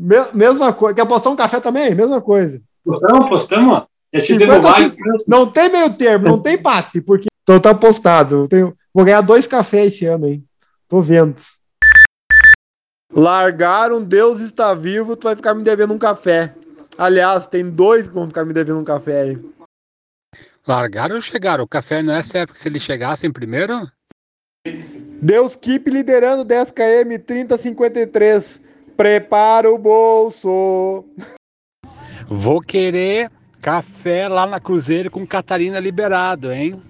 Me- mesma coisa. Quer apostar um café também? Mesma coisa. Postamos, postamos? Já te 50, demos vários. Não tem meio termo, não tem empate, porque então tá apostado. Eu tenho- vou ganhar dois cafés esse ano, hein? Tô vendo. Largaram, Deus está vivo, tu vai ficar me devendo um café. Aliás, tem dois que vão ficar me devendo um café aí. Largaram ou chegaram? O café nessa época, se eles chegassem primeiro? Deus Keep liderando 10 km 3053. Prepara o bolso. Vou querer café lá na Cruzeiro com Catarina liberado, hein?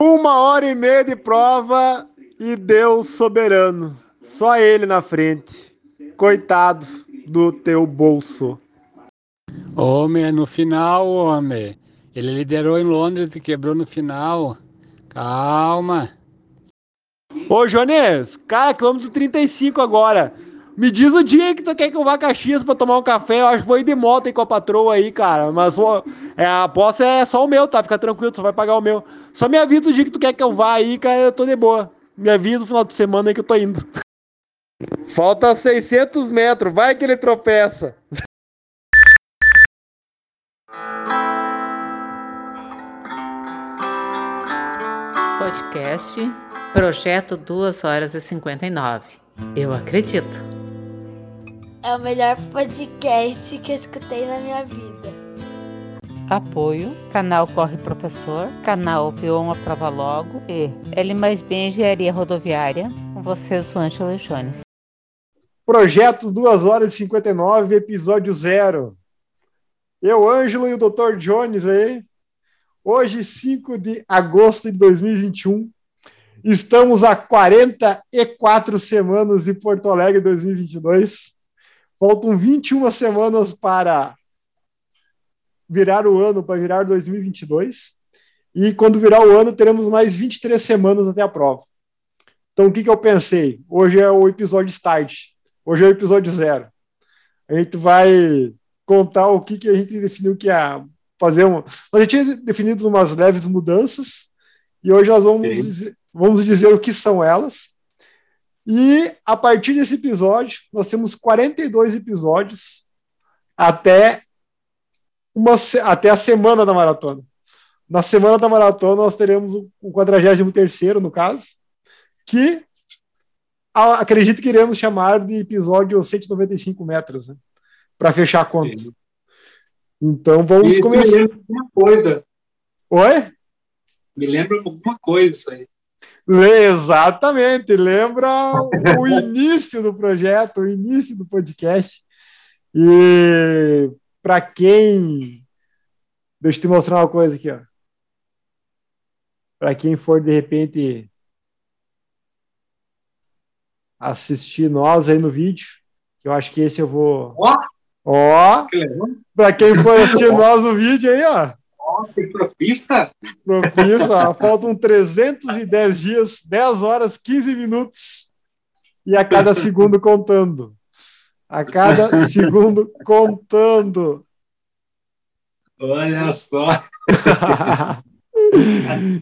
Uma hora e meia de prova e Deus soberano. Só ele na frente. Coitado do teu bolso. Homem, no final, homem. Ele liderou em Londres e quebrou no final. Calma. Ô, Jones, cara, quilômetro 35 agora. Me diz o dia que tu quer que eu vá a Caxias pra tomar um café. Eu acho que vou ir de moto aí com a patroa aí, cara. Mas ó, é, a aposta é só o meu, tá? Fica tranquilo, tu só vai pagar o meu. Só me avisa o dia que tu quer que eu vá aí, cara. Eu tô de boa. Me avisa no final de semana aí que eu tô indo. Falta 600 metros, vai que ele tropeça. Podcast Projeto 2 horas e 59. Eu acredito. É o melhor podcast que eu escutei na minha vida. Apoio, canal Corre Professor, canal Viu uma Prova Logo e L mais B Engenharia Rodoviária. Com vocês, o Ângelo Jones. Projeto 2 horas e 59, episódio 0. Eu, Ângelo e o Dr. Jones aí. Hoje, 5 de agosto de 2021. Estamos a 44 semanas de Porto Alegre 2022. Faltam 21 semanas para virar o ano, para virar 2022. E quando virar o ano, teremos mais 23 semanas até a prova. Então, o que, que eu pensei? Hoje é o episódio Start. Hoje é o episódio zero. A gente vai contar o que, que a gente definiu que é fazer uma. A gente tinha definido umas leves mudanças e hoje nós vamos, dizer, vamos dizer o que são elas. E a partir desse episódio, nós temos 42 episódios até, uma, até a semana da maratona. Na semana da maratona, nós teremos o, o 43, no caso, que a- acredito que iremos chamar de episódio 195 metros, né? Para fechar a conta. Sim. Então vamos me começar. lembra alguma coisa. Oi? Me lembra alguma coisa isso aí. Exatamente, lembra o início do projeto, o início do podcast. E para quem. Deixa eu te mostrar uma coisa aqui, ó. Para quem for de repente assistir nós aí no vídeo, que eu acho que esse eu vou. Ó, Ó, que para quem for assistir nós no vídeo aí, ó. Tem profista. Faltam 310 dias, 10 horas, 15 minutos. E a cada segundo contando. A cada segundo contando. Olha só.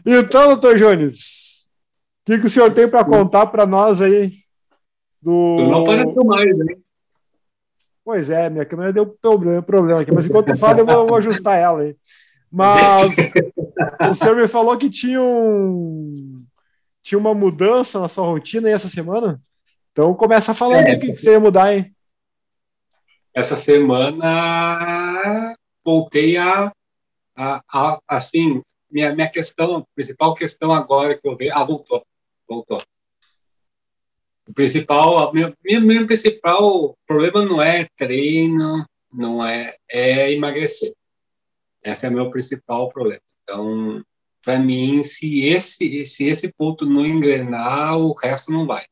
então, doutor Jones, o que, que o senhor tem para contar para nós aí? Do... Tu não apareceu mais, né? Pois é, minha câmera deu problema, problema aqui, mas enquanto fala, eu vou, eu vou ajustar ela aí. Mas o senhor me falou que tinha um tinha uma mudança na sua rotina aí essa semana. Então começa falando É. o que, que você ia mudar, hein? Essa semana voltei a, a, a- assim, minha, minha questão, a principal questão agora que eu vejo. Ah, voltou. Voltou. O principal, meu, meu, meu principal problema não é treino, não é, é emagrecer. Esse é o meu principal problema. Então, para mim, se esse, se esse ponto não engrenar, o resto não vai.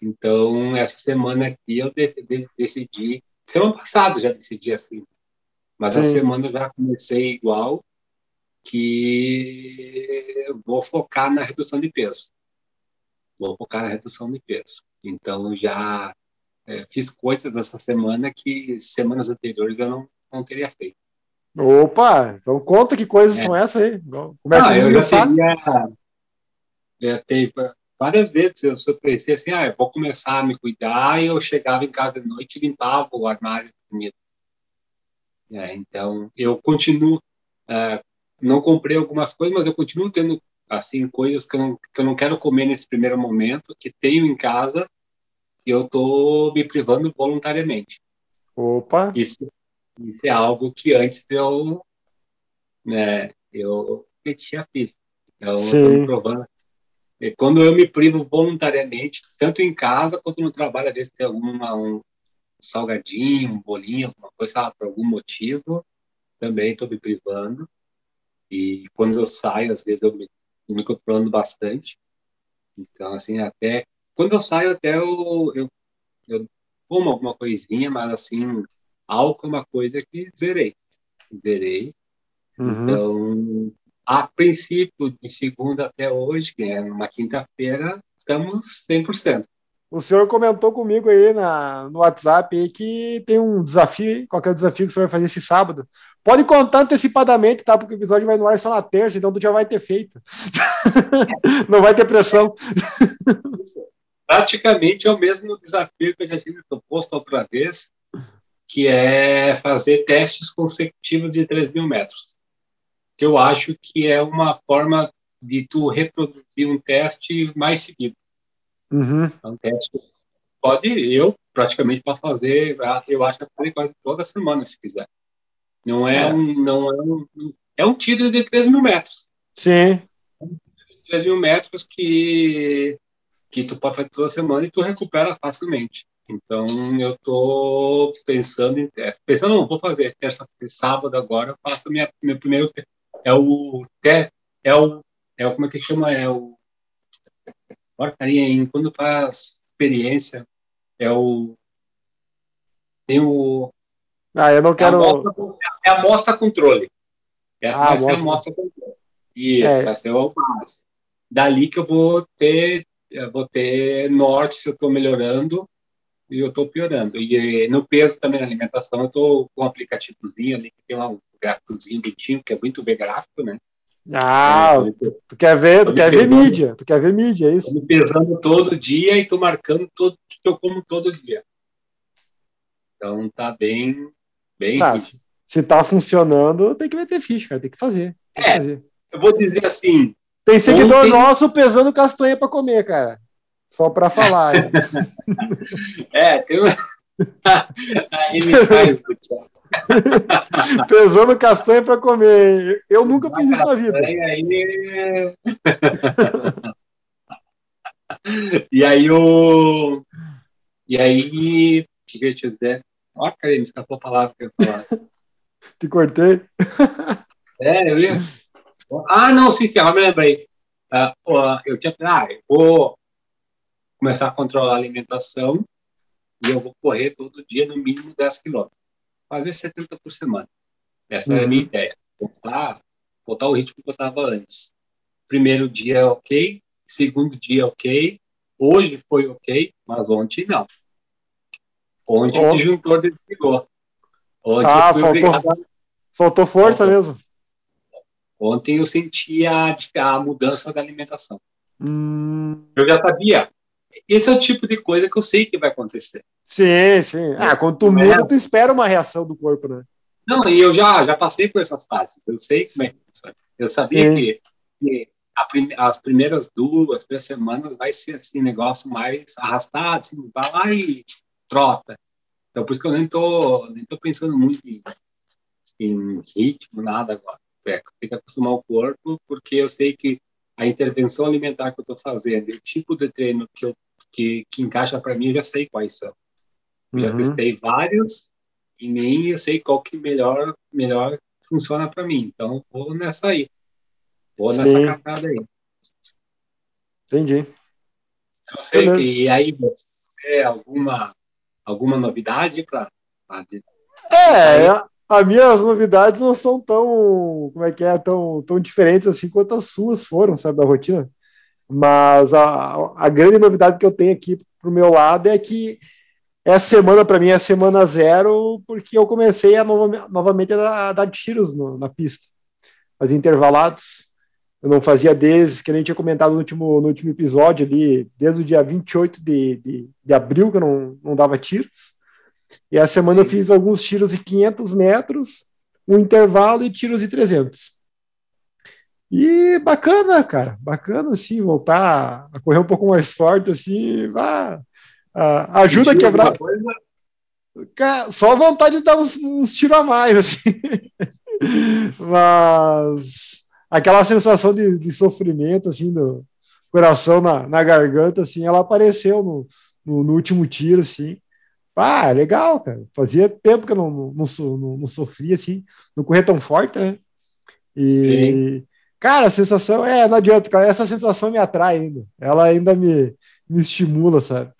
Então, essa semana aqui eu de- de- decidi, semana passada já decidi assim, mas a Sim. semana eu já comecei igual, que vou focar na redução de peso. Vou focar na redução de peso. Então, já é, fiz coisas essa semana que semanas anteriores eu não, não teria feito. Opa, então conta que coisas É. são essas aí. Começa Ah, a eu já teria, já teve, várias vezes eu, eu pensei assim, ah, eu vou começar a me cuidar, e eu chegava em casa de noite e limpava o armário de comida. É, então, eu continuo, uh, não comprei algumas coisas, mas eu continuo tendo, assim, coisas que eu, não, que eu não quero comer nesse primeiro momento, que tenho em casa, que eu estou me privando voluntariamente. Opa! Isso, isso é algo que antes eu, né, eu tinha filho. Então, eu provando. E quando eu me privo voluntariamente, tanto em casa quanto no trabalho, às vezes tem alguma, um, salgadinho, um bolinho, alguma coisa, sabe, por algum motivo, também estou me privando. E quando eu saio, às vezes eu me, me controlando bastante. Então, assim, até quando eu saio, até eu, eu, eu como alguma coisinha, mas assim, álcool é uma coisa que zerei. Zerei. Uhum. Então, a princípio, de segunda até hoje, que é uma quinta-feira, estamos 100%. O senhor comentou comigo aí na, no WhatsApp aí que tem um desafio, qual é o desafio que senhor vai fazer esse sábado? Pode contar antecipadamente, tá? Porque o episódio vai no ar só na terça, então tu já vai ter feito. Não vai ter pressão. Praticamente é o mesmo desafio que eu já tive proposto outra vez, que é fazer testes consecutivos de 3 mil metros. Que eu acho que é uma forma de tu reproduzir um teste mais seguido. Uhum. É um teste pode, eu praticamente posso fazer, eu acho que fazer quase toda semana, se quiser. Não é, é. um, não é um, é um tiro de 3 mil metros. Sim. 3 mil metros que, que tu pode fazer toda semana e tu recupera facilmente. Então, eu estou pensando em teste. Pensando, não, vou fazer terça sábado agora, eu faço minha, meu primeiro é o é o é o como é que chama? É o porcaria em quando faz experiência é o tem o ah eu não quero é a amostra, é controle. Essa ah, vai ser a amostra. controle. E é. vai ser o base dali que eu vou ter eu vou ter norte se eu estou melhorando e eu estou piorando e no peso também na alimentação eu estou com um aplicativozinho ali que tem um gráficozinho bonitinho que é muito ver gráfico né ah, é, tu quer ver, tu quer ver mídia, tu quer ver mídia, é isso? Tô me pesando todo dia e tô marcando todo que eu como todo dia. Então tá bem, bem. Tá, se, se tá funcionando, tem que meter ficha, cara, tem que fazer. Tem é, que fazer. eu vou dizer assim. Tem seguidor ontem... nosso pesando castanha para comer, cara. Só para falar. é, tem um... Aí me faz, Pesando castanha para comer. Eu nunca fiz isso na vida. Aí... e aí o. E aí. O que eu ia te dizer? Ó, cara, me escapou a palavra que eu ia falar. Te cortei? É, eu ia. Ah, não, sim, sim, agora me lembrei. Uh, eu tinha. Ah, eu vou começar a controlar a alimentação e eu vou correr todo dia no mínimo 10 quilômetros fazer 70 por semana. Essa uhum. é a minha uhum. ideia. Voltar, voltar o ritmo que eu estava antes. Primeiro dia é ok, segundo dia é ok, hoje foi ok, mas ontem não. Ontem oh. o disjuntor desligou. Ontem ah, faltou, faltou força faltou. mesmo. Ontem eu senti a, a mudança da alimentação. Hum. Eu já sabia. Esse é o tipo de coisa que eu sei que vai acontecer. Sim, sim. Ah, quando tu muda, tu espera uma reação do corpo, né? Não, e eu já, já passei por essas fases. Eu sei como é que Eu sabia que, que as primeiras duas, três semanas vai ser assim, negócio mais arrastado, assim, vai lá e trota. Então, por isso que eu nem tô, nem tô pensando muito em, em ritmo, nada agora. É, tem que acostumar o corpo, porque eu sei que a intervenção alimentar que eu estou fazendo, o tipo de treino que, eu, que, que encaixa para mim, eu já sei quais são. Uhum. Já testei vários e nem eu sei qual que melhor, melhor funciona para mim. Então, vou nessa aí. Vou Sim. nessa cartada aí. Entendi. Eu sei Beleza. que e aí você alguma alguma novidade para É, as minhas novidades não são tão, como é que é, tão, tão diferentes assim quanto as suas foram, sabe, da rotina. Mas a, a grande novidade que eu tenho aqui pro meu lado é que essa semana, para mim, é semana zero, porque eu comecei a novamente a dar tiros no, na pista, fazer intervalados. Eu não fazia desde, que a gente tinha comentado no último, no último episódio ali, desde o dia 28 de, de, de abril, que eu não, não dava tiros. E essa semana eu fiz alguns tiros de 500 metros, um intervalo e tiros de 300. E bacana, cara, bacana, assim, voltar a correr um pouco mais forte, assim, ah, ah, ajuda a quebrar. Cara, só vontade de dar uns, uns tiros a mais, assim. Mas aquela sensação de, de, sofrimento, assim, do coração na, na garganta, assim, ela apareceu no, no, no último tiro, assim. Ah, legal, cara. Fazia tempo que eu não, não, não, não sofria, assim, não corria tão forte, né? E, Sim. cara, a sensação, é, não adianta, cara, essa sensação me atrai ainda. Ela ainda me, me estimula, sabe?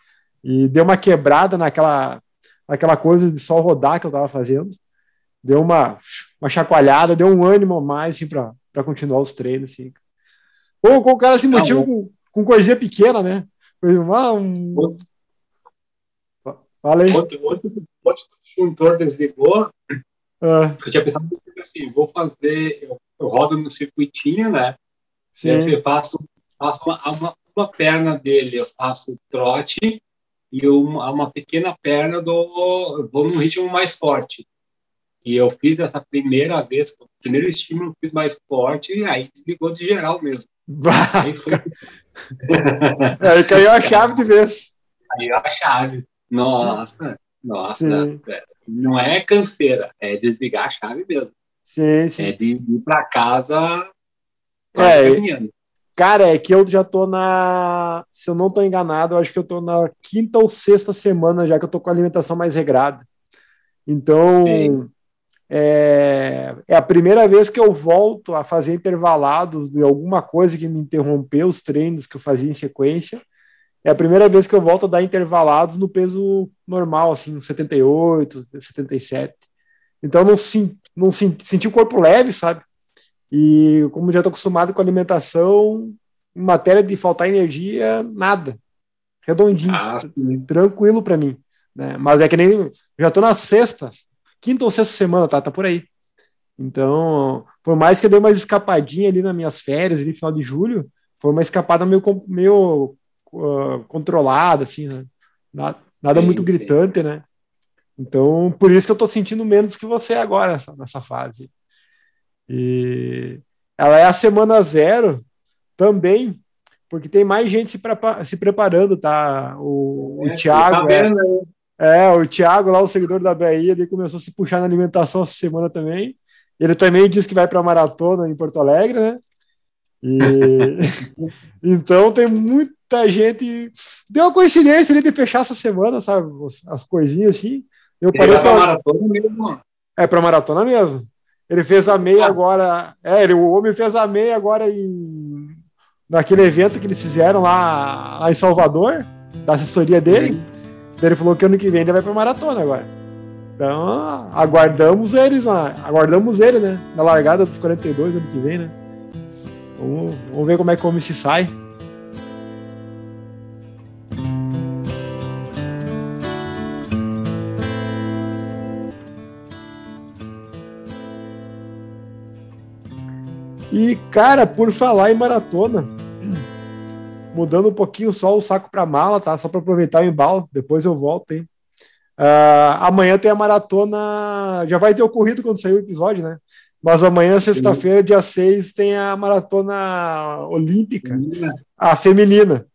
E deu uma quebrada naquela, naquela coisa de só rodar que eu tava fazendo. Deu uma, uma chacoalhada, deu um ânimo a mais, assim, pra, pra continuar os treinos, assim. Ou o cara se motiva com, com coisinha pequena, né? Ah, um, Fala aí. Outro, outro, outro disjuntor desligou. Ah. Eu tinha pensado assim, vou fazer, eu, eu rodo no circuitinho, né? Sim. Eu faço, faço uma, uma, uma, perna dele, eu faço trote e uma, uma pequena perna do vou num ritmo mais forte. E eu fiz essa primeira vez, o primeiro estímulo eu fiz mais forte e aí desligou de geral mesmo. aí, foi... aí caiu a chave de vez. Caiu a chave. Nossa, nossa. É, não é canseira, é desligar a chave mesmo. Sim, sim. É de ir para casa é, caminhando. Cara, é que eu já tô na. Se eu não tô enganado, eu acho que eu tô na quinta ou sexta semana já que eu tô com a alimentação mais regrada. Então, é, é, a primeira vez que eu volto a fazer intervalados de alguma coisa que me interrompeu os treinos que eu fazia em sequência. É a primeira vez que eu volto a dar intervalados no peso normal, assim, 78, 77. Então não, não senti o corpo leve, sabe? E como já estou acostumado com alimentação, em matéria de faltar energia, nada. Redondinho, ah, tranquilo para mim. Né? Mas é que nem. Já estou na sexta, quinta ou sexta semana, tá? Tá por aí. Então, por mais que eu dei uma escapadinha ali nas minhas férias, ali no final de julho, foi uma escapada meio, meio uh, controlada, assim, né? Nada, nada sim, muito gritante, sim. né? Então, por isso que eu tô sentindo menos que você agora nessa, nessa fase. E ela é a semana zero também, porque tem mais gente se, prepa se preparando, tá? O, é, o Thiago. Tá é, né? é, o Thiago, lá, o seguidor da Bahia, ele começou a se puxar na alimentação essa semana também. Ele também disse que vai para a maratona em Porto Alegre, né? E... então tem muita gente. Deu uma coincidência ali de fechar essa semana, sabe? As coisinhas assim. Eu parei para maratona mesmo. É para maratona mesmo. Ele fez a meia ah. agora. É, ele, o homem fez a meia agora em naquele evento que eles fizeram lá, lá em Salvador, da assessoria dele. Ele falou que ano que vem ele vai para maratona agora. Então, aguardamos eles, aguardamos ele, né? Na largada dos 42 ano que vem, né? Vamos, vamos ver como é que o homem se sai. E, cara, por falar em maratona, mudando um pouquinho só o saco para mala, tá? Só para aproveitar o embalo, depois eu volto, hein? Uh, amanhã tem a maratona. Já vai ter ocorrido quando sair o episódio, né? Mas amanhã, sexta-feira, dia 6, tem a maratona olímpica, feminina. a feminina.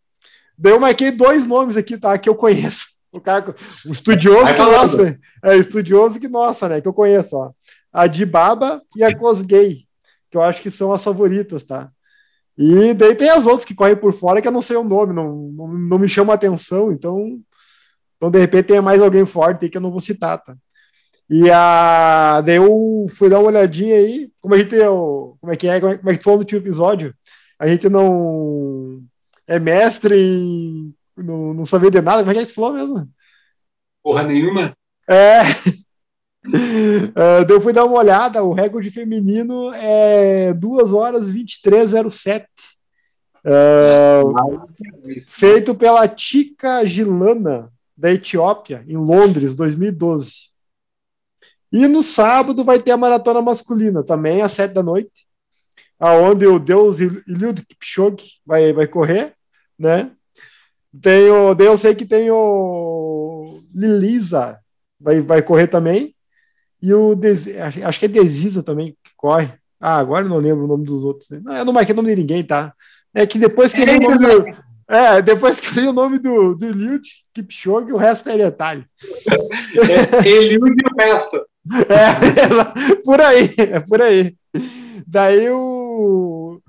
Daí eu marquei dois nomes aqui, tá? Que eu conheço. O cara, o estudioso que nossa, é estudioso que nossa, né? Que eu conheço, ó. A Dibaba e a Cosgay, que eu acho que são as favoritas, tá? E daí tem as outras que correm por fora que eu não sei o nome, não, não, não me chama atenção, então, então de repente tem mais alguém forte aí que eu não vou citar, tá? E a, daí eu fui dar uma olhadinha aí, como a gente, como é que é, como é, como é que falou no último episódio, a gente não é mestre em não, não saber de nada, como é que é você falou mesmo? Porra nenhuma. É. uh, eu fui dar uma olhada, o recorde feminino é 2 horas 23,07. Uh, feito pela Tika Gilana, da Etiópia, em Londres, 2012. E no sábado vai ter a maratona masculina, também às sete da noite. aonde o Deus Eliud Kipchoge vai, vai correr, né? Tem o, eu sei que tem o Lilisa, vai, vai correr também. E o Desi, acho que é Desisa também que corre. Ah, agora não lembro o nome dos outros. Né? Não, eu não marquei o nome de ninguém, tá? É que depois que eu vi o nome do, é, depois que vi o nome do, do Eliud Kipchoge, o resto é detalhe. É, Eliud e o resto. É, por aí, é por aí. Daí o.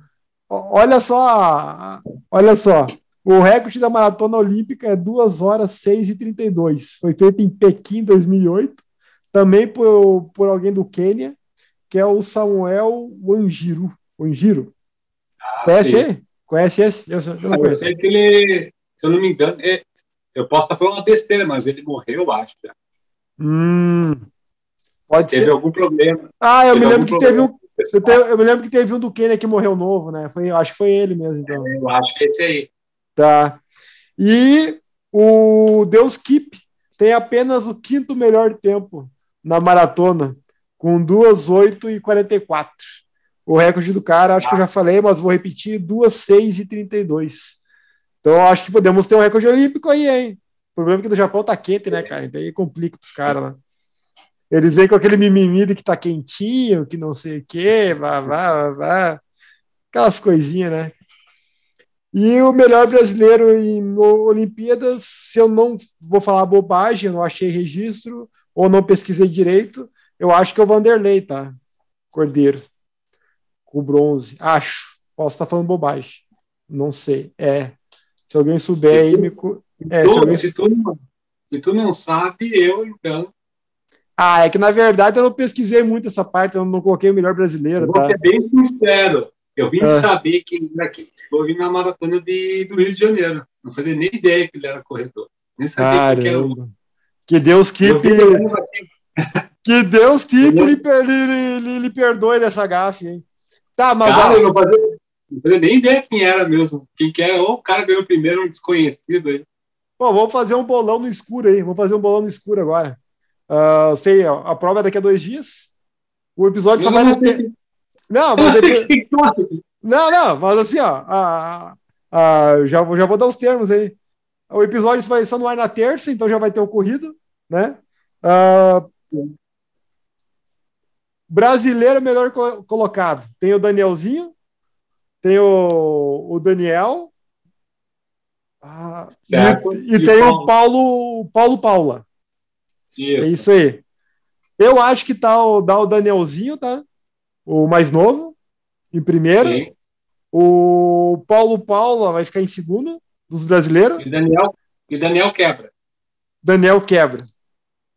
Olha só, olha só. O recorde da maratona olímpica é 2 horas 6 e 32. Foi feito em Pequim, 2008. Também por, por alguém do Quênia, que é o Samuel Wanjiru. Wanjiru. Ah, Conhece sim. ele? Conhece esse? Eu, eu não eu sei que ele, se eu não me engano, é, eu posso estar falando uma besteira, mas ele morreu, eu acho. Já. Hum, pode teve ser. algum problema. Ah, eu me lembro que teve um. Eu, tenho, eu, me lembro que teve um do Quênia que morreu novo, né? Foi, acho que foi ele mesmo, então. Eu acho que é esse aí. Tá. E o Deus Keep tem apenas o quinto melhor tempo na maratona, com 2, 8 e 44. O recorde do cara, acho ah. que eu já falei, mas vou repetir, 2, 6 e 32. Então, acho que podemos ter um recorde olímpico aí, hein? O problema é que no Japão tá quente, né, cara? Então aí complica pros caras lá. Eles vêm com aquele mimimi de que tá quentinho, que não sei o quê, vá, vá, vá, vá. Aquelas coisinhas, né? E o melhor brasileiro em Olimpíadas, se eu não vou falar bobagem, eu não achei registro, ou não pesquisei direito, eu acho que é o Vanderlei, tá? Cordeiro. Com bronze. Acho. Posso estar falando bobagem. Não sei. É. Se alguém souber aí, me. É, se, alguém... se, tu não, se tu não sabe, eu então. Ah, é que na verdade eu não pesquisei muito essa parte, eu não coloquei o melhor brasileiro. Vou tá? ser bem sincero. Eu vim é. saber que eu vim na maratona de, do Rio de Janeiro. Não fazia nem ideia que ele era corredor. Nem sabia que era. Que Deus keep. que Deus keep lhe, lhe, lhe, lhe, perdoe dessa gafe, hein? Tá, mas. Cara, eu não fazia, não fazia nem ideia quem era mesmo. Quem que era? Ou o cara ganhou primeiro, um desconhecido aí. Pô, vamos fazer um bolão no escuro aí. Vamos fazer um bolão no escuro agora. Uh, sei, a prova é daqui a dois dias. O episódio eu só vai. Não, ter... não, mas depois... não, não, mas assim, ó. Uh, uh, já, já vou dar os termos aí. O episódio vai só no ar na terça, então já vai ter ocorrido, né? Uh, brasileiro melhor colocado. Tem o Danielzinho, tem o, o Daniel. Ah, e, e, tem o Paulo, Paulo Paula. Isso. É isso aí. Eu acho que tá o, dá o Danielzinho, tá? O mais novo, em primeiro. Sim. O Paulo Paula vai ficar em segundo dos brasileiros. E Daniel, e Daniel quebra. Daniel quebra.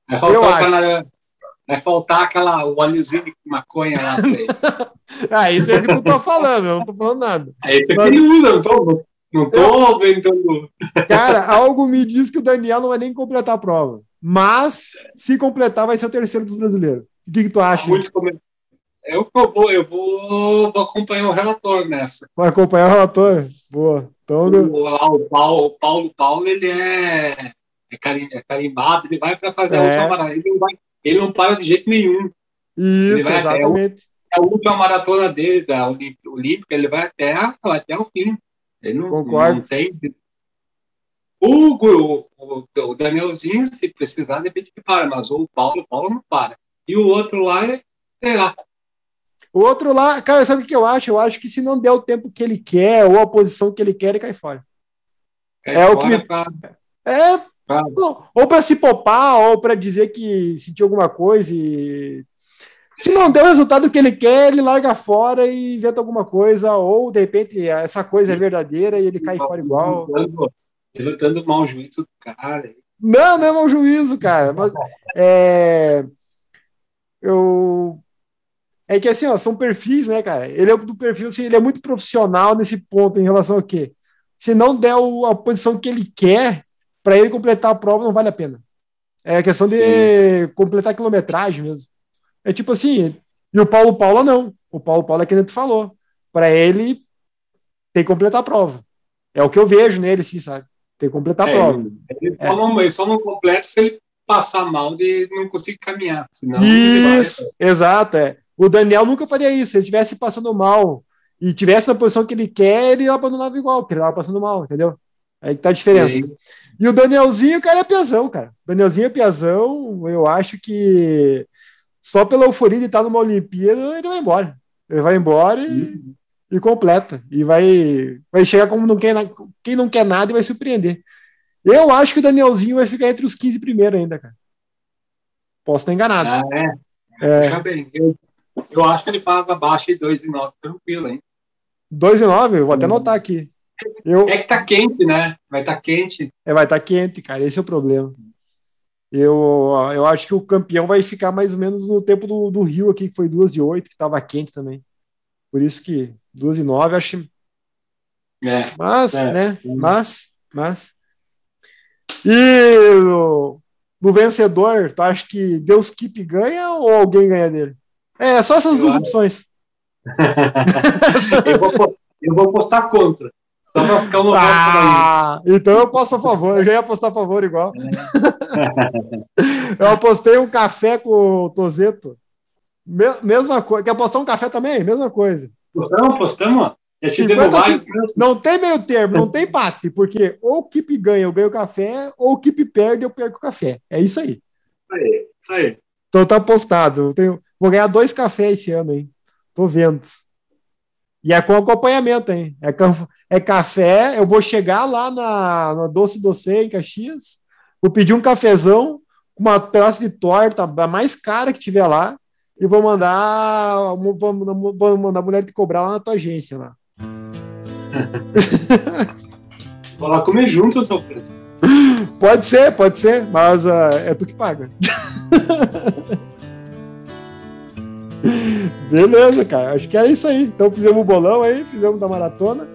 Vai faltar, aquela, vai faltar aquela o óleozinho de maconha lá. ah, isso é o que tu tá falando, eu não tô falando nada. É isso que ele usa, não tô, não tô vendo. Cara, algo me diz que o Daniel não vai nem completar a prova. Mas, se completar, vai ser o terceiro dos brasileiros. O que, que tu acha? Muito eu vou, eu vou, vou acompanhar o relator nessa. Vai acompanhar o relator? Boa. Então, o, o, Paulo, o Paulo Paulo, ele é, é, é carimbado, ele vai para fazer é. a última maratona. Ele não, vai, ele não para de jeito nenhum. Isso, vai, exatamente. É, a última maratona dele, da Olímpica, ele vai até, até o fim. Ele não, Concordo. não tem. O, o, o, Danielzinho, se precisar, de repente que para, mas o Paulo, o Paulo não para. E o outro lá, sei lá, o outro lá, cara, sabe o que eu acho? Eu acho que se não der o tempo que ele quer ou a posição que ele quer, ele cai fora. Cai é fora o que me... pra... É, pra... ou para se popar, ou para dizer que sentiu alguma coisa e se não der o resultado que ele quer, ele larga fora e inventa alguma coisa, ou de repente essa coisa é verdadeira e ele cai fora igual. Levantando mau juízo do cara. Não, não é mau juízo, cara. Mas, é, eu é que assim, ó, são perfis, né, cara? Ele é do perfil, assim, ele é muito profissional nesse ponto em relação ao quê? Se não der o, a posição que ele quer, para ele completar a prova, não vale a pena. É questão de Sim. completar a quilometragem mesmo. É tipo assim, e o Paulo Paula não. O Paulo Paula é que nem tu falou. Para ele, tem que completar a prova. É o que eu vejo nele, sim, sabe? Tem que completar a é, prova. Ele, é. só não, ele só não completa se ele passar mal de não conseguir caminhar. Senão Isso, exato, é. O Daniel nunca faria isso. Se ele estivesse passando mal e tivesse na posição que ele quer, ele abandonava igual, porque ele tava passando mal, entendeu? Aí que tá a diferença. Sim. E o Danielzinho, cara, é piazão, cara. Danielzinho é piazão, eu acho que só pela euforia de estar numa Olimpíada, ele vai embora. Ele vai embora e, e completa. E vai, vai chegar como não quer, quem não quer nada e vai surpreender. Eu acho que o Danielzinho vai ficar entre os 15 primeiros ainda, cara. Posso estar enganado. Ah, é. É. Puxa bem. Eu, eu acho que ele falava abaixo de 2 e 9, tranquilo, hein? 2 e 9, eu vou até anotar aqui. Eu, É que tá quente, né? Vai estar tá quente. É, vai estar quente, cara. Esse é o problema. Eu, eu acho que o campeão vai ficar mais ou menos no tempo do, do Rio aqui, que foi 2 e 8, que estava quente também. Por isso que 2 e 9, acho. É. Mas, É. né? Mas, mas. E no, no vencedor, tu acha que Deus Keep ganha ou alguém ganha dele? É, só essas Eu duas acho- opções. eu, vou, eu vou postar contra. Só pra ficar um lugar Ah, então eu posso a favor, eu já ia apostar a favor igual. eu apostei um café com o Tozeto. Me- mesma coisa. Quer apostar um café também? Mesma coisa. Postamos, postamos. Já te 50, demos mais. Não tem meio termo, não tem empate, porque ou o Kip ganha, eu ganho o café, ou o Kip perde, eu perco o café. É isso aí. Isso aí. Isso aí. Então tá apostado. Eu tenho- vou ganhar dois cafés esse ano, hein? Tô vendo. E é com acompanhamento, hein? É, é café. Eu vou chegar lá na, na Doce Doce em Caxias, vou pedir um cafezão com uma pedaço de torta, a mais cara que tiver lá, e vou mandar, vou mandar, vou mandar a mulher te cobrar lá na tua agência lá. Vou lá comer junto, seu Francisco. Pode ser, pode ser, mas ah, é tu que paga. Beleza, cara. Acho que é isso aí. Então fizemos o bolão aí, fizemos da maratona.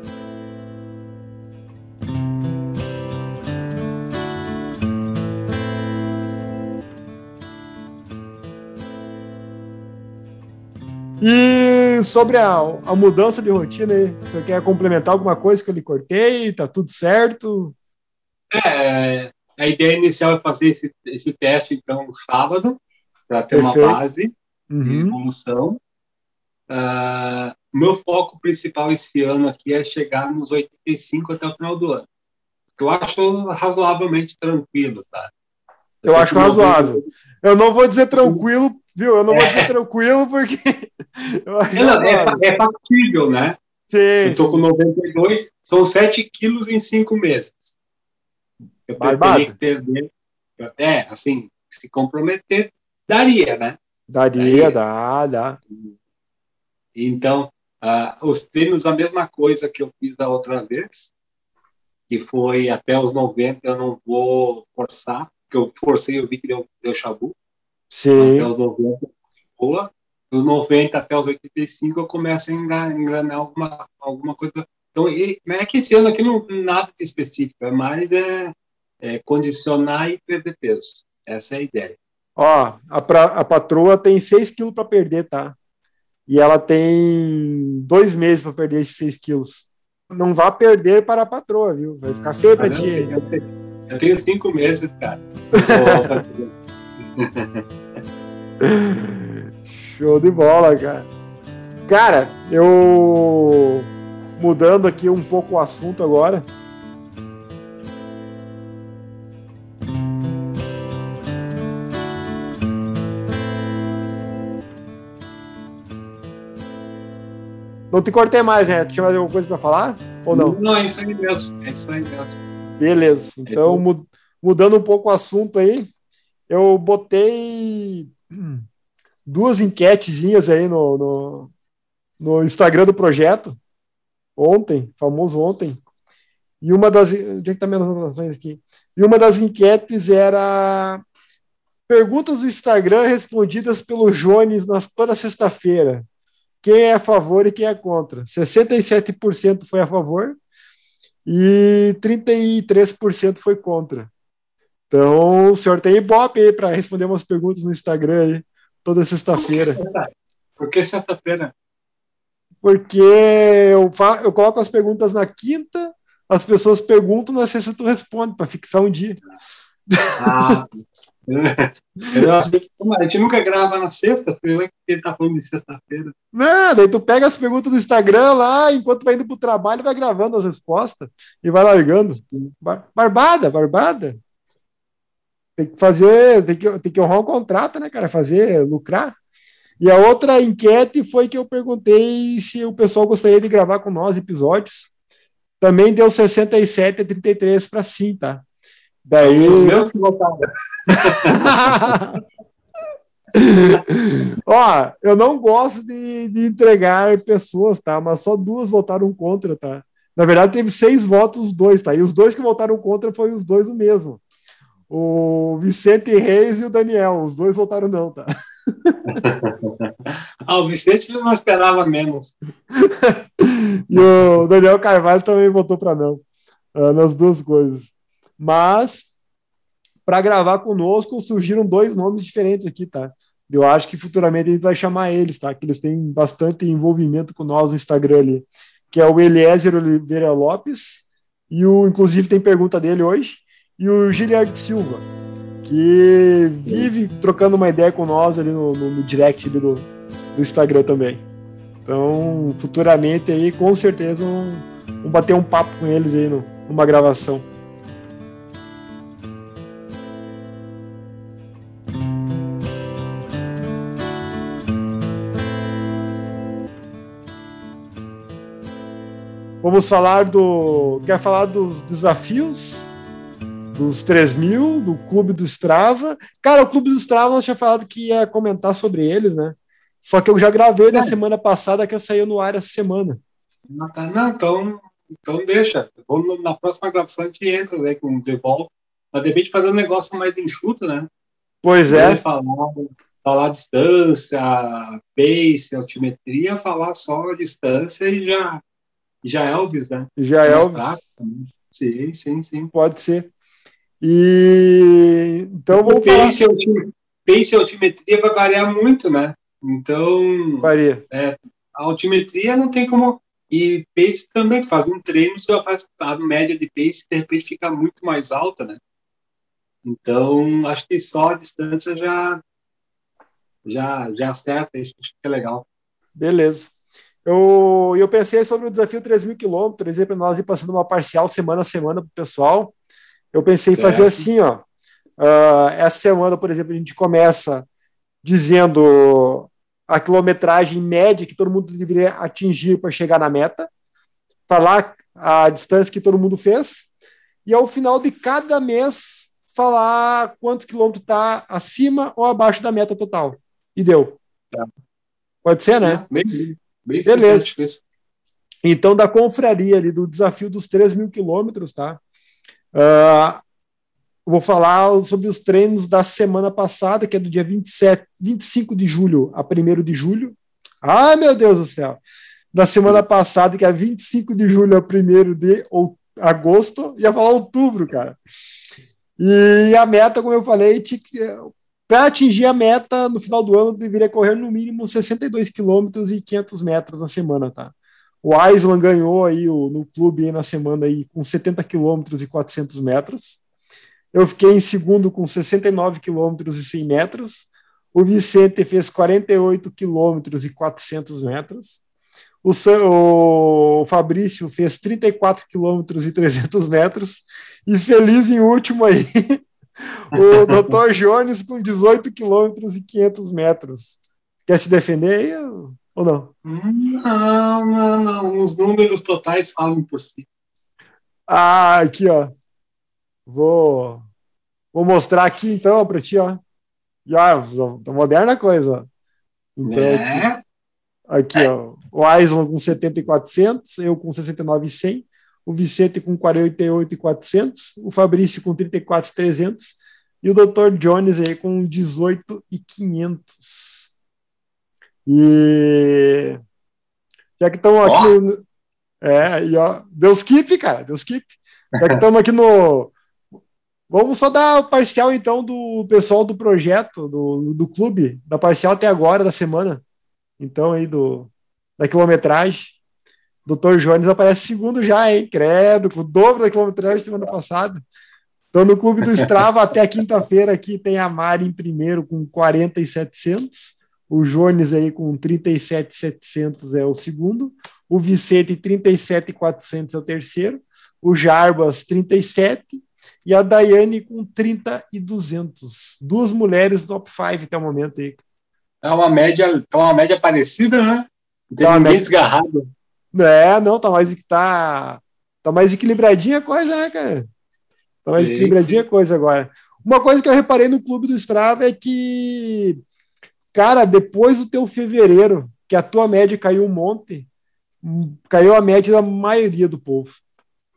E sobre a, a mudança de rotina aí, você quer complementar alguma coisa que eu lhe cortei? Tá tudo certo? É, a ideia inicial é fazer esse, esse teste, então, no sábado, para ter Perfeito. uma base de Uhum. evolução. Ah, meu foco principal esse ano aqui é chegar nos 85 até o final do ano. Eu acho razoavelmente tranquilo, tá? Eu acho razoável. Eu não vou dizer tranquilo, viu? Eu não vou dizer tranquilo porque. eu É, é, é factível, né? Sim, Eu tô com 92, são 7 quilos em 5 meses. Eu Barbado. teria que perder. É, assim, se comprometer, daria, né? Daria, Daí- dá, dá. Então, ah, os treinos, a mesma coisa que eu fiz da outra vez, que foi até os 90, eu não vou forçar, porque eu forcei, eu vi que deu, deu chabu. Sim. Até os 90, boa. Dos 90 até os 85, eu começo a enga- enganar alguma, alguma coisa. Então, e- é que esse ano aqui não nada específico, é mais é, é condicionar e perder peso. Essa é a ideia. Ó, a, pra- a patroa tem 6 quilos para perder, tá? E ela tem dois meses para perder esses 6 quilos. Não vá perder para a patroa, viu? Vai ficar feio para ti. tenho- eu tenho- eu tenho cinco meses, cara. Show de bola, cara. Cara, eu mudando aqui um pouco o assunto agora. Não te cortei mais, né? Tinha mais alguma coisa para falar? Ou não? Não, é isso aí mesmo. É isso aí mesmo. Beleza. Então, mu- mudando um pouco o assunto aí, eu botei duas enquetezinhas aí no, no, no Instagram do projeto, ontem, famoso ontem. E uma das. Onde é que tá minhas anotações aqui? E uma das enquetes era perguntas do Instagram respondidas pelo Jones nas, toda sexta-feira. Quem é a favor e quem é contra? 67% foi a favor e 33% foi contra. Então, o senhor tem ibope aí para responder umas perguntas no Instagram aí, toda sexta-feira. Por que sexta-feira? Porque eu, fa eu coloco as perguntas na quinta, as pessoas perguntam, na sexta tu responde, para fixar um dia. Ah, A gente nunca grava na sexta, foi que ele tá falando de sexta-feira. Não, daí tu pega as perguntas do Instagram lá, enquanto vai indo pro trabalho, vai gravando as respostas e vai largando. Barbada, barbada. Tem que fazer, tem que, tem que honrar o contrato, né, cara? Fazer, lucrar. E a outra enquete foi que eu perguntei se o pessoal gostaria de gravar com nós episódios. Também deu 67 a 33 para sim, tá? Daí. Os meus que votaram. Ó, eu não gosto de, de, entregar pessoas, tá? Mas só duas votaram contra, tá? Na verdade, teve seis votos, dois, tá? E os dois que votaram contra foi os dois o mesmo. O Vicente Reis e o Daniel. Os dois votaram não, tá? ah, o Vicente não esperava menos. e o Daniel Carvalho também votou para não. Uh, nas duas coisas. Mas, para gravar conosco, surgiram dois nomes diferentes aqui, tá? Eu acho que futuramente a gente vai chamar eles, tá? Que eles têm bastante envolvimento com nós no Instagram ali. Que é o Eliezer Oliveira Lopes, e o, inclusive tem pergunta dele hoje, e o Giliard Silva, que vive trocando uma ideia com nós ali no, no, no direct do, do Instagram também. Então, futuramente aí, com certeza, vamos, vamos bater um papo com eles aí no, numa gravação. Vamos falar do. Quer falar dos desafios? Dos 3 mil, do Clube do Strava. Cara, o Clube do Strava eu tinha falado que ia comentar sobre eles, né? Só que eu já gravei na semana passada que saiu no ar essa semana. Não, tá, não então, então deixa. Na próxima gravação a gente entra né, com o devolve. Mas de repente fazer um negócio mais enxuto, né? Pois é. Falar, falar distância, pace, altimetria, falar só a distância e já já Elvis, né? Já Elvis. Sim, sim, sim. Pode ser. E então vamos pace, falar... pace e altimetria vai variar muito, né? Então. Varia. É, a altimetria não tem como. E pace também, tu faz um treino, já faz a média de pace, de repente fica muito mais alta, né? Então, acho que só a distância já já já acerta, isso acho que é legal. Beleza. Eu, eu pensei sobre o desafio 3 mil quilômetros, para nós ir passando uma parcial semana a semana para o pessoal. Eu pensei em fazer assim, ó. Uh, essa semana, por exemplo, a gente começa dizendo a quilometragem média que todo mundo deveria atingir para chegar na meta, falar a distância que todo mundo fez, e ao final de cada mês falar quantos quilômetros está acima ou abaixo da meta total. E deu. É. Pode ser, né? Bem, Bem Beleza. Então, da confraria ali, do desafio dos 3 mil quilômetros, tá? Uh, vou falar sobre os treinos da semana passada, que é do dia 27, 25 de julho a 1 de julho. Ai, meu Deus do céu! Da semana passada, que é 25 de julho a 1 de agosto, ia falar outubro, cara. E a meta, como eu falei, para atingir a meta no final do ano, deveria correr no mínimo 62 quilômetros e 500 metros na semana, tá? O Island ganhou aí o, no clube aí na semana aí com 70 quilômetros e 400 metros. Eu fiquei em segundo com 69 quilômetros e 100 metros. O Vicente fez 48 quilômetros e 400 metros. O, o, Fabrício fez 34 quilômetros e 300 metros. E feliz em último aí, o Dr. Jones com 18 quilômetros e 500 metros. Quer se defender aí ou não? Não, não, não. Os números totais falam por si. Ah, aqui, ó. Vou, vou mostrar aqui então para ti, ó. Ó, tá moderna coisa. Então, é. aqui, aqui ó. O Aislan com 70,400, eu com 69,100 o Vicente com 48,400, o Fabrício com 34,300 e o Dr. Jones aí com 18,500. E já que estamos aqui oh. no... é, e ó, deu skip, cara, deu skip. Já que estamos aqui no Vamos só dar o parcial então do pessoal do projeto, do, do clube, da parcial até agora da semana. Então aí do da quilometragem. Doutor Jones aparece segundo já, hein? Credo, com o dobro da quilometragem semana passada. Então, no clube do Strava, até quinta-feira aqui tem a Mari em primeiro com 40,700, o Jones aí com 37,700 é o segundo, o Vicente 37,400 é o terceiro, o Jarbas 37 e a Daiane com 30,200. Duas mulheres top 5 até o momento aí. É uma média, tá uma média parecida, né? Não tem Tá uma ninguém média- desgarrado. É, não, tá mais tá, tá mais equilibradinha a coisa, né, cara? Tá mais Sim, equilibradinha a coisa agora. Uma coisa que eu reparei no clube do Strava é que, cara, depois do teu fevereiro, que a tua média caiu um monte, hum, caiu a média da maioria do povo.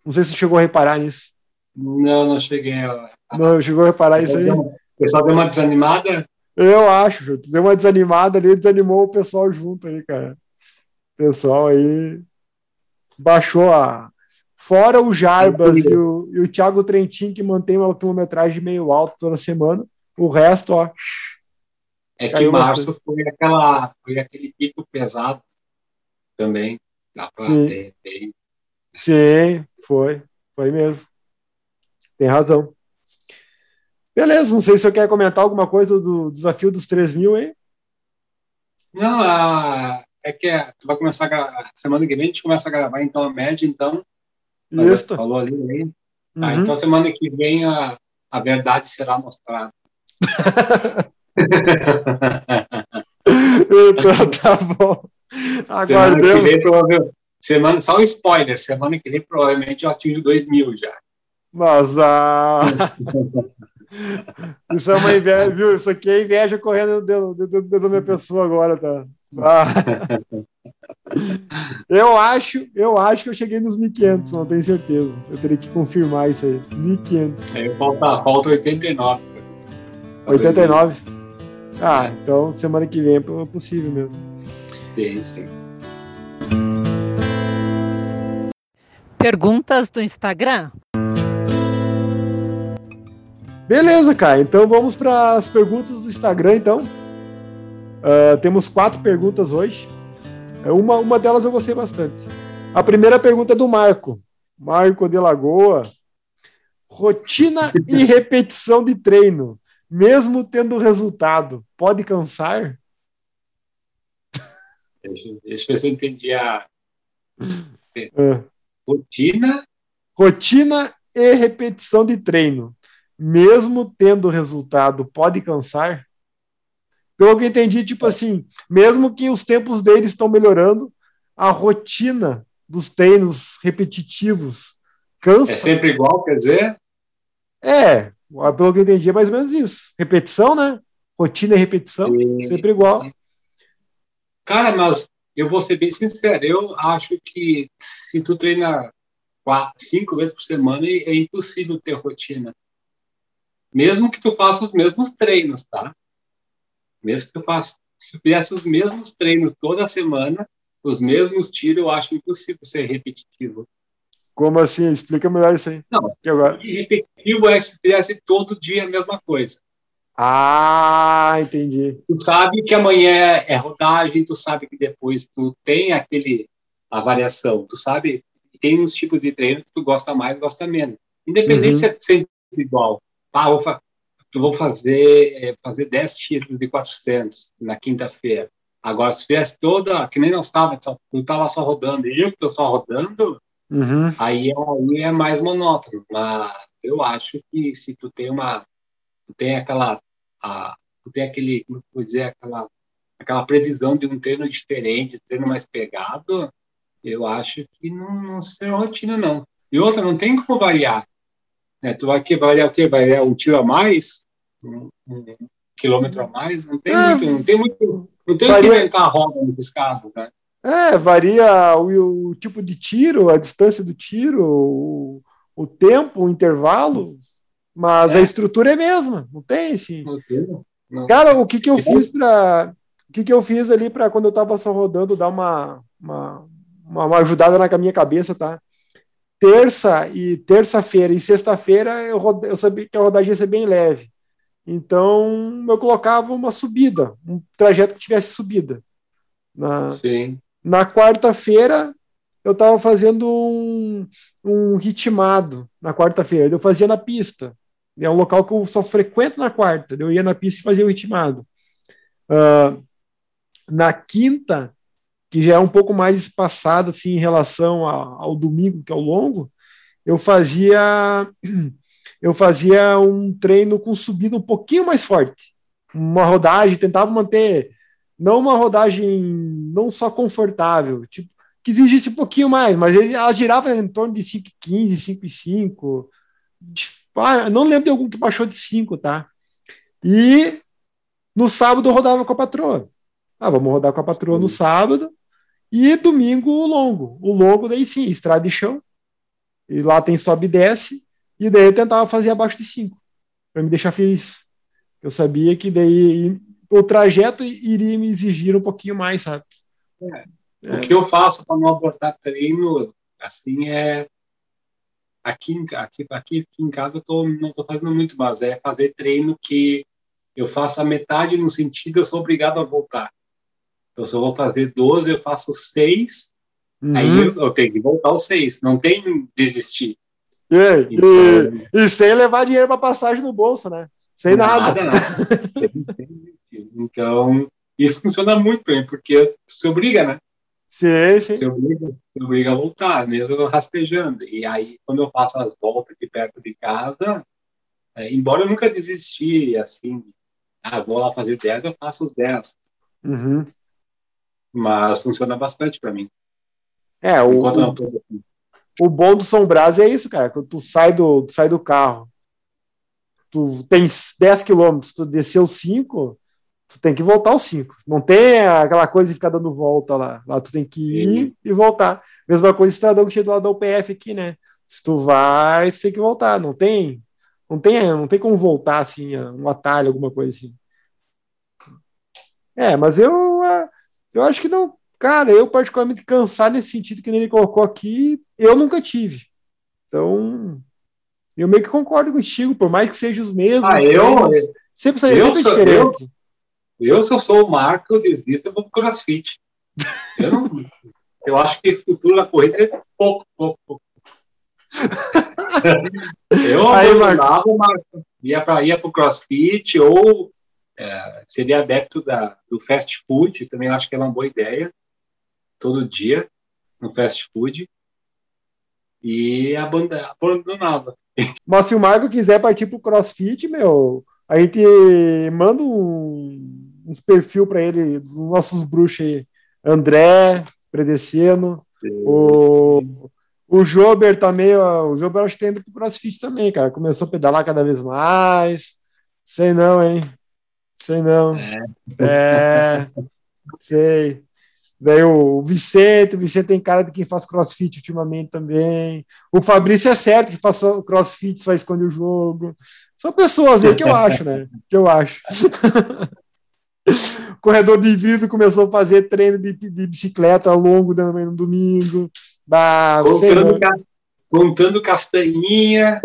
Não sei se você chegou a reparar nisso. Não, não cheguei a. Não, chegou a reparar isso aí? O pessoal deu uma desanimada. Eu acho, deu uma desanimada ali, desanimou o pessoal junto aí, cara. Pessoal aí baixou a. Fora o Jarbas e o, e o Thiago Trentin, que mantém uma quilometragem meio alta toda semana. O resto, ó. É que março foi, aquela, foi aquele pico pesado também. Dá pra Sim. ter, ter. Sim, foi. Foi mesmo. Tem razão. Beleza, não sei se você quer comentar alguma coisa do desafio dos 3 mil aí. Não, a- é que é, tu vai começar a gravar. Semana que vem a gente começa a gravar então a média, então. Isso. você Falou ali, né? Ah, Uhum. então semana que vem a, a verdade será mostrada. Então tá bom. Semana que vem, provavelmente. Semana, só um spoiler, semana que vem provavelmente eu atinjo 2 mil já. Mas ah, isso é uma inveja, viu? Isso aqui é inveja correndo dentro, dentro- dentro da minha pessoa agora, tá? Ah. Eu acho, eu acho que eu cheguei nos 1.500, não tenho certeza. Eu teria que confirmar isso aí. 1.500. Aí falta, falta 89. 89. Ah, então semana que vem é possível mesmo. Sim, sim. Perguntas do Instagram? Beleza, cara. Então vamos para as perguntas do Instagram, então. Ah, temos quatro perguntas hoje. É, Uma, uma delas eu gostei bastante. A primeira pergunta é do Marco. Marco de Lagoa. Rotina e repetição de treino, mesmo tendo resultado, pode cansar? Deixa, deixa eu ver se eu entendi a Ah. rotina. Rotina e repetição de treino, mesmo tendo resultado, pode cansar? Pelo que eu entendi, tipo assim, mesmo que os tempos deles estão melhorando, a rotina dos treinos repetitivos É cansa. sempre igual, quer dizer? É, pelo que eu entendi, é mais ou menos isso. Repetição, né? Rotina e repetição, Sim. sempre igual. Cara, mas eu vou ser bem sincero, eu acho que se tu treina quatro, cinco vezes por semana, é impossível ter rotina. Mesmo que tu faça os mesmos treinos, tá? Mesmo que tu faça, se fizesse os mesmos treinos toda semana, os mesmos tiros, eu acho impossível ser repetitivo. Como assim? Explica melhor isso aí. Não. Agora... Repetitivo é se fizesse todo dia a mesma coisa. Ah, entendi. tu sabe que amanhã é rodagem, tu sabe que depois tu tem aquele a variação, tu sabe que tem uns tipos de treino que tu gosta mais, gosta menos. Independente Uhum. se é sempre igual. Ah, vou, fa tu vou fazer é, fazer 10 tiros de 400 na quinta-feira. Agora, se fizesse toda, que nem nós estava, tu tava só rodando, e eu que tô só rodando, Uhum. aí, é- aí é mais monótono. Mas eu acho que se tu tem uma, tu tem aquela, a, tu tem aquele, como eu dizer, aquela, aquela previsão de um treino diferente, um treino mais pegado, eu acho que não, não ser rotina não. E outra, não tem como variar. Né? Tu vai que variar o quê? Variar um tiro a mais, um, um quilômetro a mais, não tem É, muito, não tem muito, não tem o varia- que inventar a roda nesses casos, né? É, varia o, o tipo de tiro, a distância do tiro, o, o tempo, o intervalo, mas É. a estrutura é a mesma, não tem assim. Não tem, não. Cara, o que que eu fiz para o que que eu fiz ali para quando eu tava só rodando dar uma, uma, uma ajudada na minha cabeça, tá? Terça e terça-feira e sexta-feira eu, rode- eu sabia que a rodagem ia ser bem leve. Então eu colocava uma subida, um trajeto que tivesse subida. Na, Sim. na quarta-feira, eu estava fazendo um, um ritmado na quarta-feira. Eu fazia na pista. É um local que eu só frequento na quarta. Eu ia na pista e fazia o ritmado. Uh, na quinta, que já é um pouco mais espaçado assim, em relação ao, ao domingo, que é o longo, eu fazia eu fazia um treino com subida um pouquinho mais forte. Uma rodagem, tentava manter não uma rodagem não só confortável, tipo, que exigisse um pouquinho mais, mas ele, ela girava em torno de 5,15, 5,5. Ah, não lembro de algum que baixou de 5, tá? E no sábado eu rodava com a patroa. Ah, vamos rodar com a patroa no sábado. E domingo o longo. O longo, daí sim, estrada de chão. E lá tem sobe e desce. E daí eu tentava fazer abaixo de 5, para me deixar feliz. Eu sabia que daí o trajeto iria me exigir um pouquinho mais, sabe? É. É. O que eu faço para não abordar treino, assim, é. Aqui, aqui, aqui em casa eu tô, não estou fazendo muito, mas é fazer treino que eu faço a metade no sentido, eu sou obrigado a voltar. Então, se eu vou fazer 12, eu faço 6, uhum. aí eu, eu, tenho que voltar os 6, não tem desistir. E, então, e, e, sem levar dinheiro para passagem no bolso, né? Sem nada. nada. então, isso funciona muito para mim, porque se obriga, né? Sim, sim. Você obriga, você obriga a voltar, mesmo rastejando. E aí, quando eu faço as voltas aqui perto de casa, é, embora eu nunca desisti, assim, ah, vou lá fazer 10, eu faço os 10. Uhum. Mas funciona bastante para mim. É, o, o, o, bom do São Brás é isso, cara. Quando tu sai do, tu sai do carro, tu tem 10 quilômetros, tu desceu 5, tu tem que voltar os cinco. Não tem aquela coisa de ficar dando volta lá. Lá tu tem que ir Sim. e voltar. Mesma coisa estradão que tinha do lado da UPF aqui, né? Se tu vai, você tem que voltar. Não tem, não tem, não tem como voltar assim, um atalho, alguma coisa assim. É, mas eu, eu acho que não. Cara, eu particularmente cansar nesse sentido que ele colocou aqui, eu nunca tive. Então, eu meio que concordo contigo, por mais que sejam os mesmos. Ah, eu, sempre, sempre eu, diferente. Eu, eu, se eu sou o Marco, eu desisto, eu vou pro crossfit. Eu, não, eu acho que futuro na corrida é pouco, pouco, pouco. eu abandonava, Marco, ia para ia pro crossfit ou é, seria adepto da, do fast food, também acho que é uma boa ideia, todo dia no fast food, e abandonava. Mas se o Marco quiser partir pro crossfit, meu, a gente manda um, uns perfil para ele dos nossos bruxos aí. André, Predeceno, o, o Jober também, o Jober acho que tem indo pro CrossFit também, cara. Começou a pedalar cada vez mais. Sei não, hein? Sei não. É, é sei. Daí o Vicente, o Vicente tem cara de quem faz crossfit ultimamente também. O Fabrício é certo que faz crossfit, só esconde o jogo. São pessoas aí que eu acho, né? Que eu acho. Corredor de vidro começou a fazer treino de, de bicicleta longo também no domingo. Da, contando, ca, contando castanhinha.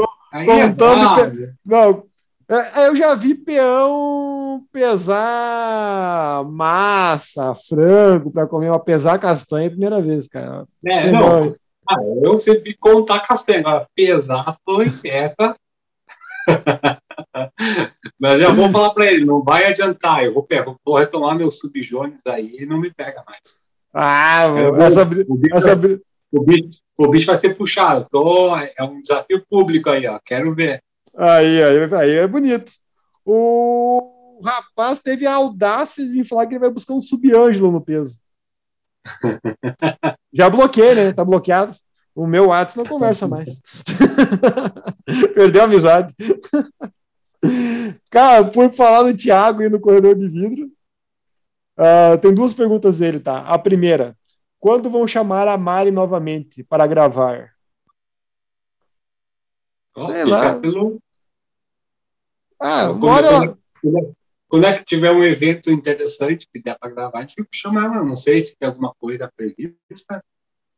contando. É não, é, eu já vi peão pesar massa, frango para comer, uma pesar castanha é a primeira vez, cara. É, não. Ah, eu sempre contar castanha, agora pesar foi essa. Mas já vou falar para ele, não vai adiantar, eu vou, pegar, vou retomar meus subjones aí e não me pega mais. Ah, essa, o, bicho, essa... o, bicho, o bicho vai ser puxado. Tô, é um desafio público aí, ó. Quero ver. Aí, aí, aí é bonito. O rapaz teve a audácia de falar que ele vai buscar um subângelo no peso. Já bloqueei, né? Tá bloqueado. O meu WhatsApp não conversa mais. Perdeu a amizade. Cara, por falar no Thiago e no corredor de vidro, uh, tem duas perguntas dele, tá? A primeira, quando vão chamar a Mari novamente para gravar? Sei lá. Ah, bora Quando é que tiver um evento interessante que der para gravar, a gente chama ela. Não sei se tem alguma coisa prevista.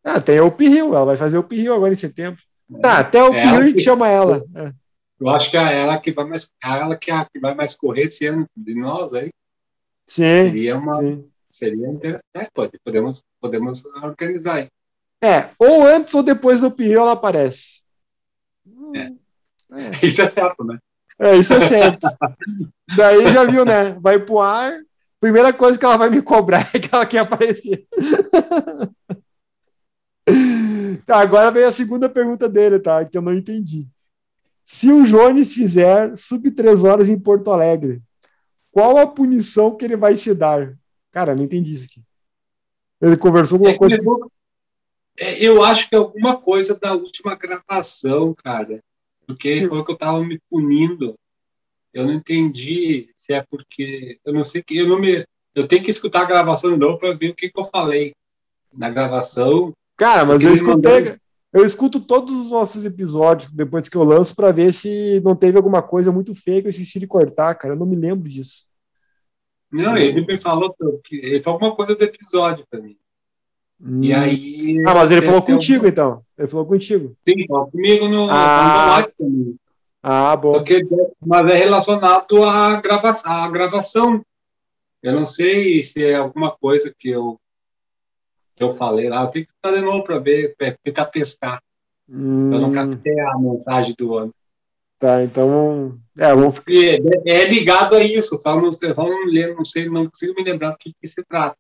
Ah, tem o Pirril, ela vai fazer o Pirril agora em setembro. É, tá, até o é Pirril a gente chama ela. É. Eu acho que é ela que vai mais, ela que, é a que vai mais correr esse ano de nós aí. Sim. Seria uma. Sim. Seria interessante. É, pode, podemos, podemos organizar aí. É, ou antes ou depois do Pirril ela aparece. É. é. Isso é certo, né? É, isso é certo. Daí já viu, né? Vai pro ar, primeira coisa que ela vai me cobrar é que ela quer aparecer. tá, agora vem a segunda pergunta dele, tá? Que eu não entendi. Se o Jones fizer sub 3 horas em Porto Alegre, qual a punição que ele vai se dar? Cara, não entendi isso aqui. Ele conversou com É uma coisa. é, eu acho que é alguma coisa da última gravação, cara. Porque ele falou que eu tava me punindo. Eu não entendi se é porque. Eu não sei que. Eu, não me, eu tenho que escutar a gravação de novo para ver o que, que eu falei na gravação. Cara, mas eu ele mandou- escutei. Eu escuto todos os nossos episódios depois que eu lanço pra ver se não teve alguma coisa muito feia que eu esqueci de cortar, cara. Eu não me lembro disso. Não, ele me falou que ele falou alguma coisa do episódio para mim. E Hum. aí. Ah, mas ele falou contigo, então. Ele falou contigo. Sim, falou comigo no, Ah. no também. Ah, bom. Porque, mas é relacionado à gravação, à gravação. Eu não sei se é alguma coisa que eu, que eu falei lá. Eu tenho que estar de novo para ver, pra tentar pescar. Hum, Eu não captei a mensagem do ano. tá, então. É, vamos ficar. E é, é ligado a isso, só não, só não não sei, não consigo me lembrar do que, que se trata.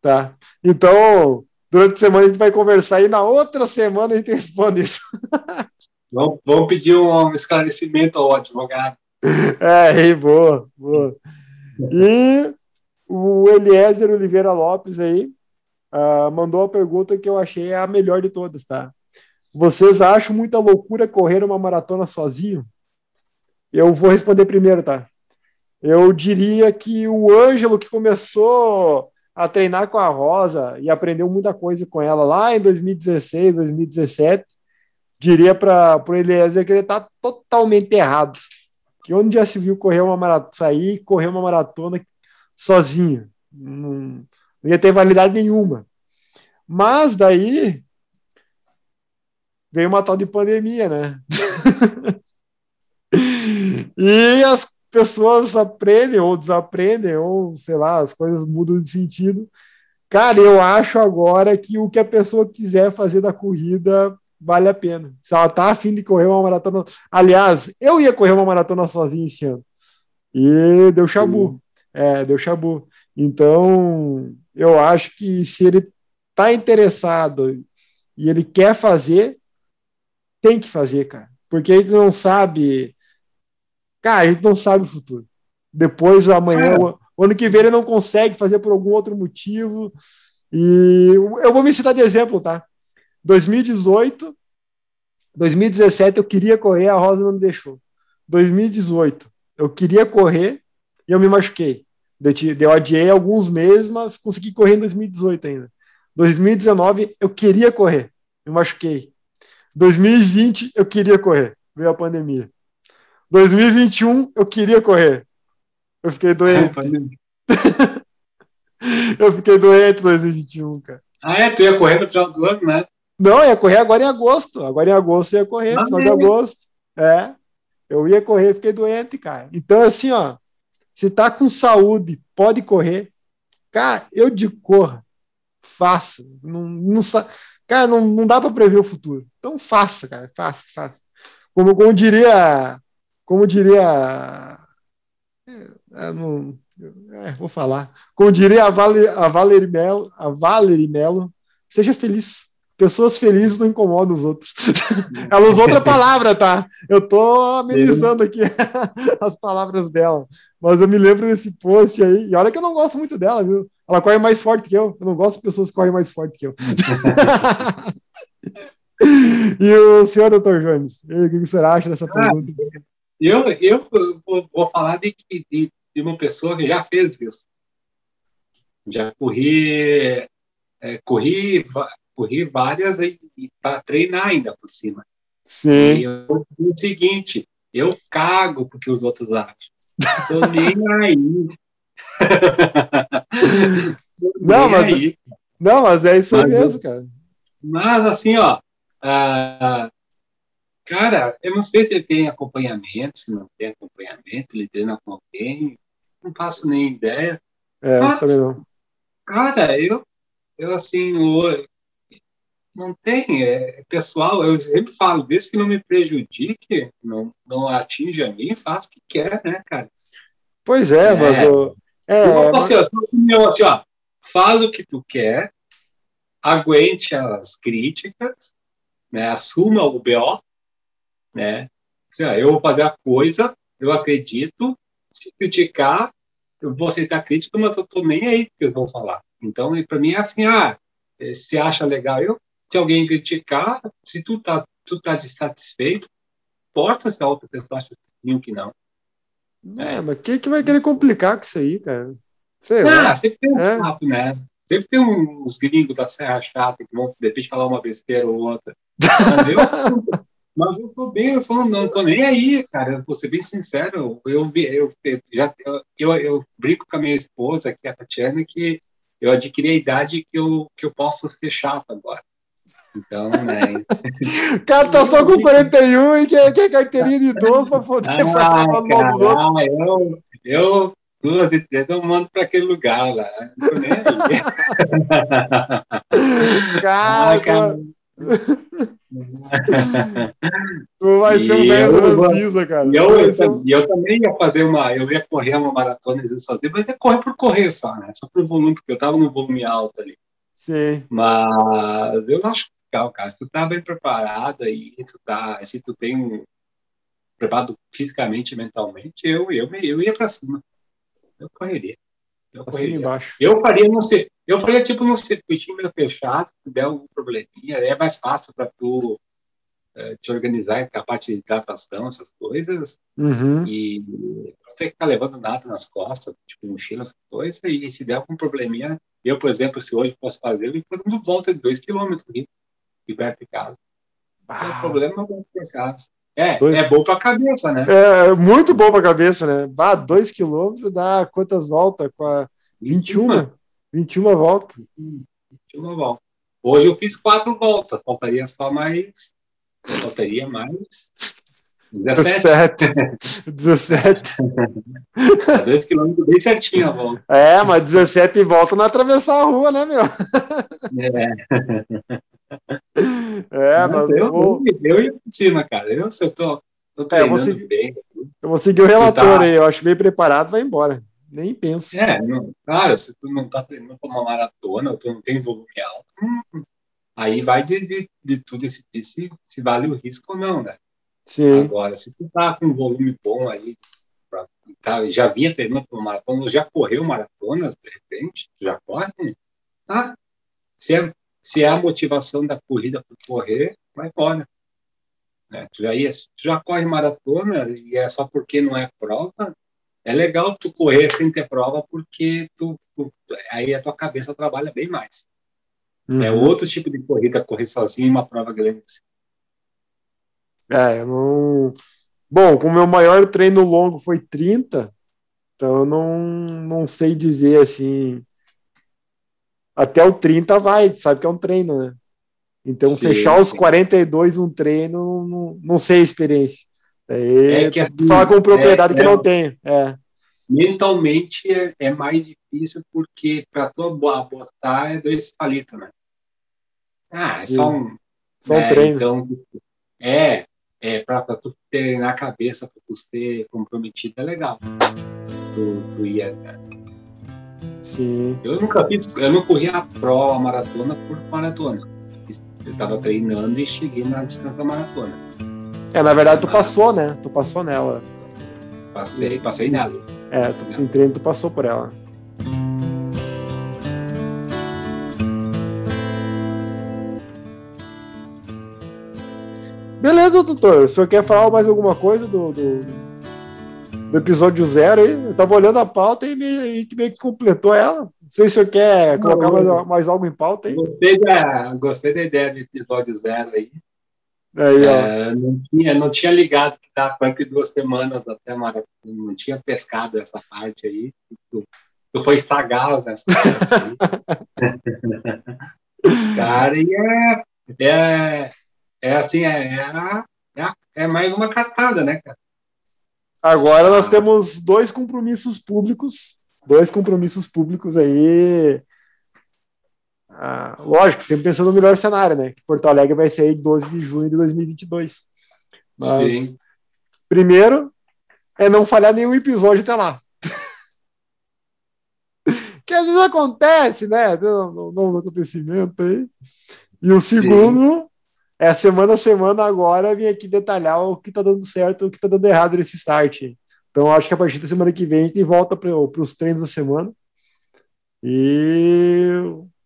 Tá. Então, durante a semana a gente vai conversar e na outra semana a gente responde isso. Vamos, vamos pedir um esclarecimento ao advogado. É, boa, boa. E o Eliezer Oliveira Lopes aí ah, mandou a pergunta que eu achei a melhor de todas, tá? Vocês acham muita loucura correr uma maratona sozinho? Eu vou responder primeiro, tá? Eu diria que o Ângelo, que começou a treinar com a Rosa e aprendeu muita coisa com ela lá em 2016, 2017, diria para o Eliezer que ele está totalmente errado que onde já se viu correr uma maratona, sair correr uma maratona sozinho. Não, não ia ter validade nenhuma. Mas daí veio uma tal de pandemia, né? e as pessoas aprendem ou desaprendem, ou sei lá, as coisas mudam de sentido. Cara, eu acho agora que o que a pessoa quiser fazer da corrida vale a pena. Se ela tá afim de correr uma maratona. Aliás, eu ia correr uma maratona sozinho esse ano. E deu chabu. É, deu chabu. Então, eu acho que se ele tá interessado e ele quer fazer, tem que fazer, cara. Porque a gente não sabe. Cara, a gente não sabe o futuro. Depois, amanhã, o o ano que vem, ele não consegue fazer por algum outro motivo. E eu vou me citar de exemplo, tá? 2018, 2017 eu queria correr, a Rosa não me deixou. 2018 eu queria correr e eu me machuquei. Eu, te- eu adiei alguns meses, mas consegui correr em 2018 ainda. 2019 eu queria correr, me machuquei. 2020 eu queria correr, veio a pandemia. 2021 eu queria correr, eu fiquei doente. Eu fiquei doente em 2021, cara. Ah, é? Tu ia correr no final do ano, né? Não, ia correr agora em agosto. Agora em agosto eu ia correr, Ah, final de é? agosto. É. Eu ia correr, fiquei doente, cara. Então, assim, ó, se tá com saúde, pode correr. Cara, eu de corra. Faça. Não, não, cara, não, não dá para prever o futuro. Então faça, cara. Faça, faça. Como, como diria. Como diria. é, não- é, vou falar. Como diria a, Vale, a Valerie Melo, a Valerie Melo, seja feliz. Pessoas felizes não incomodam os outros. Ela usou outra palavra, tá? Eu tô amenizando aqui as palavras dela. Mas eu me lembro desse post aí. E olha que eu não gosto muito dela, viu? Ela corre mais forte que eu. Eu não gosto de pessoas que correm mais forte que eu. e o senhor, doutor Jones, o que você acha dessa pergunta? Eu, eu vou, falar de, de, de uma pessoa que já fez isso. Já corri, é, corri, corri várias para treinar ainda por cima. E Sim. eu digo o seguinte, eu cago porque os outros acham. Tô nem aí. Não, nem mas- aí. Não, mas é isso Mas- mesmo, cara. Mas assim, ó, ah, cara, eu não sei se ele tem acompanhamento, se não tem acompanhamento, ele treina com alguém, não faço nem ideia. É, Mas- não. Cara, eu, eu assim, não tem, é pessoal, eu sempre falo, desde que não me prejudique, não, não atinge a mim, faz o que quer, né, cara? Pois é, É. mas o. É, Eu, mas- assim, ó, sua opinião, assim, ó, faz o que tu quer, aguente as críticas, né, assuma o BO, né, assim, ó, eu vou fazer a coisa, eu acredito, se criticar, eu vou aceitar a crítica, mas eu tô nem aí que eles vão falar. Então, para mim é assim, ah, eh, se acha legal, eu, se alguém criticar, se tu tá, tu tá dissatisfeito, posta se a outra pessoa acha que não. É, mas quem que vai querer complicar com isso aí, cara? Sei lá. Ah, sempre tem um É. né? Sempre tem uns gringos da Serra Chata que vão, de repente, falar uma besteira ou outra. Mas eu, mas eu tô bem, eu só não tô nem aí, cara. Eu vou ser bem sincero. Eu, eu, eu, já, eu, eu, eu brinco com a minha esposa, que é a Tatiana, que eu adquiri a idade que eu, que eu posso ser chato agora. Então, né? O cara tá só com 41 e quer, quer carteirinha de idoso pra poder Ah, falar mal dos outros. eu, eu, duas e três, eu mando para aquele lugar lá. Não tô nem aí. Cara, Ah, cara. tu vai ser um E velho ranzinza, cara. E eu, eu, um- eu também ia fazer uma, eu ia correr uma maratona sozinho, mas ia correr por correr só, né? Só por volume, porque eu tava no volume alto ali. Sim. Mas eu acho legal, cara. Se tu tá bem preparado aí, tu tá, se tu tem um preparado fisicamente e mentalmente, eu, eu, eu ia pra cima. Eu correria. Eu correria. embaixo. Eu faria no eu faria tipo num circuitinho fechado, se der algum probleminha, é mais fácil para tu eh, te organizar com a parte de hidratação, essas coisas, Uhum. e não ter que ficar levando nada nas costas, tipo mochila, essas coisas, e se der algum probleminha, eu, por exemplo, se hoje posso fazer, eu vou dando volta de dois quilômetros aqui, de perto de casa. Ah, problema, eu vou pra casa. É, Dois- é bom pra cabeça, né? É muito bom pra cabeça, né? Bah, dois quilômetros dá quantas voltas? Com a 21? 21 voltas. Uma volta. Hoje eu fiz quatro voltas, faltaria só mais. Faltaria mais. 17. 17. 17. Tá dois quilômetros bem certinho a volta. É, mas 17 volta não é atravessar a rua, né, meu? É, É, mas mas eu, vou, eu, eu ia por cima, cara. Eu, se eu tô, tô É, treinando você- bem. eu vou seguir o relator tá- aí. Eu acho bem preparado, vai embora. Nem penso. É, não, claro, se tu não tá treinando pra uma maratona, ou tu não tem volume alto, hum, aí vai de, de, de tu decidir se, se vale o risco ou não, né? Sim. Agora, se tu tá com um volume bom aí, pra, tá, já vinha treinando para maratona, ou já correu maratonas, de repente, tu já corre, tá? Se é, se é a motivação da corrida por correr, vai embora. Né? Tu, já ia, tu já corre maratona e é só porque não é prova, é legal tu correr sem ter prova porque tu, tu- aí a tua cabeça trabalha bem mais. É Uhum. outro tipo de corrida, correr sozinho em uma prova grande. É, eu não. Bom, como meu maior treino longo foi 30, então eu não, não sei dizer assim. Até o 30 vai, sabe que é um treino, né? Então, Sim, fechar os sim. 42 um treino, não, não sei a experiência. Aí, É que tu assim, fala com propriedade é- que não tenho. É, mentalmente é, é mais difícil porque para tu bo- botar é dois palitos, né? Ah, é Sim. só um, só um né? treino. Então, é, é para tu ter na cabeça, para tu ser comprometido, é legal. Tu, tu ia? Sim. Eu nunca fiz, eu não corri a prova, a maratona por maratona. Eu estava treinando e cheguei na distância da maratona. É, na verdade, tu passou, né? Tu passou nela. Passei, passei nela. É, tu, em treino tu passou por ela. Beleza, doutor. O senhor quer falar mais alguma coisa do, do, do episódio zero aí? Eu tava olhando a pauta e me- a gente meio que completou ela. Não sei se senhor quer colocar mais, mais algo em pauta aí. Gostei da, gostei da ideia do episódio zero aí. Aí. É, não, tinha, não tinha ligado que tá 42 semanas até maratona, não tinha pescado essa parte aí. Tu, tu foi estragado nessa parte aí. Cara, e é, é, é assim, é, é, é, é mais uma cartada, né, cara? Agora nós temos dois compromissos públicos, dois compromissos públicos aí ah, lógico, sempre pensando no melhor cenário, né? Que Porto Alegre vai sair 12 de junho de 2022. Mas, Sim. primeiro, é não falhar nenhum episódio até lá. que às vezes acontece, né? Novo acontecimento aí. E o segundo. É semana a semana agora vir aqui detalhar o que tá dando certo, o que tá dando errado nesse start. Então acho que a partir da semana que vem a gente volta para os treinos da semana e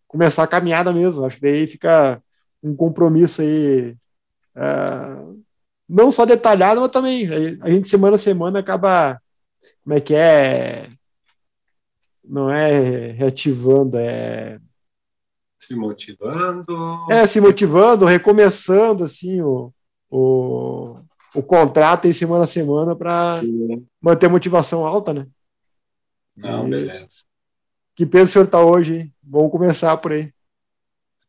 começar a caminhada mesmo. Acho que daí fica um compromisso aí. Uh, não só detalhado, mas também a gente semana a semana acaba como é que é não é reativando, é se motivando. É, se motivando, recomeçando assim o, o, o contrato em semana a semana para manter a motivação alta, né? Não, e, beleza. Que peso o senhor está hoje? Hein? Vamos começar por aí.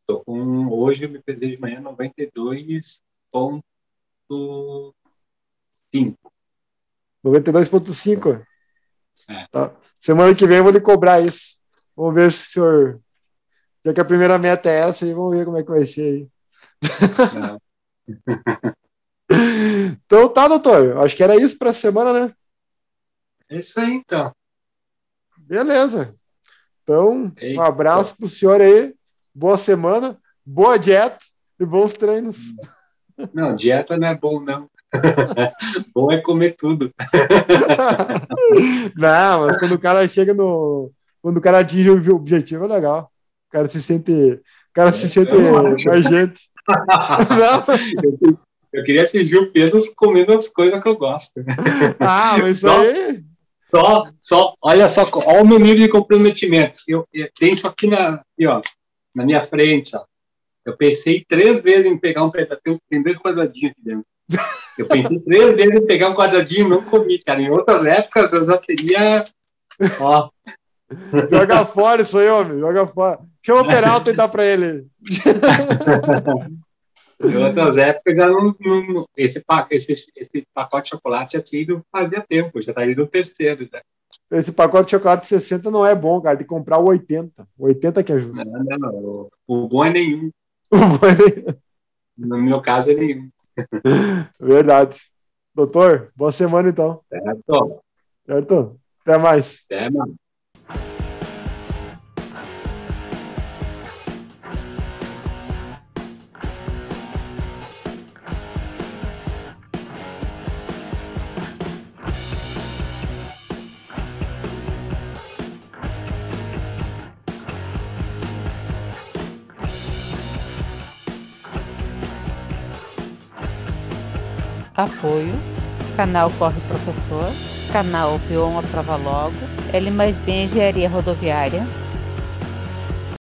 Tô com hoje eu me pesei de manhã 92.5. 92.5. É. Tá. Semana que vem eu vou lhe cobrar isso. Vamos ver se o senhor. Já que a primeira meta é essa, e vamos ver como é que vai ser aí. então tá, doutor. Acho que era isso para a semana, né? É isso aí, então. Beleza. Então, Eita. um abraço para o senhor aí. Boa semana, boa dieta e bons treinos. Não, dieta não é bom, não. bom é comer tudo. não, mas quando o cara chega no. Quando o cara atinge o objetivo, é legal. O cara se sente. O cara se sente mais gente. Eu queria atingir o peso comendo as coisas que eu gosto. Ah, mas isso aí. Só, só, olha só, olha o meu nível de comprometimento. Eu, eu tenho isso aqui na, aqui, ó, na minha frente, ó. Eu pensei três vezes em pegar um pedaço, tem dois quadradinhos aqui dentro. Eu pensei três vezes em pegar um quadradinho e não comi, cara. Em outras épocas eu já teria. Ó. Joga fora isso aí, homem. Joga fora. Chama o Peralta e dá pra ele. Em outras épocas já não. não esse, esse, esse pacote de chocolate já tinha ido fazia tempo, já tá indo no terceiro. Já. Esse pacote de chocolate 60 não é bom, cara. De comprar o 80. O 80 que ajuda. Não, não, não. O, o bom é nenhum. O bom é nenhum. No meu caso é nenhum. Verdade. Doutor, boa semana então. Certo. Certo? Até mais. Até mais. Apoio. Canal Corre Professor, Canal Viu uma Prova Logo, L mais B Engenharia Rodoviária,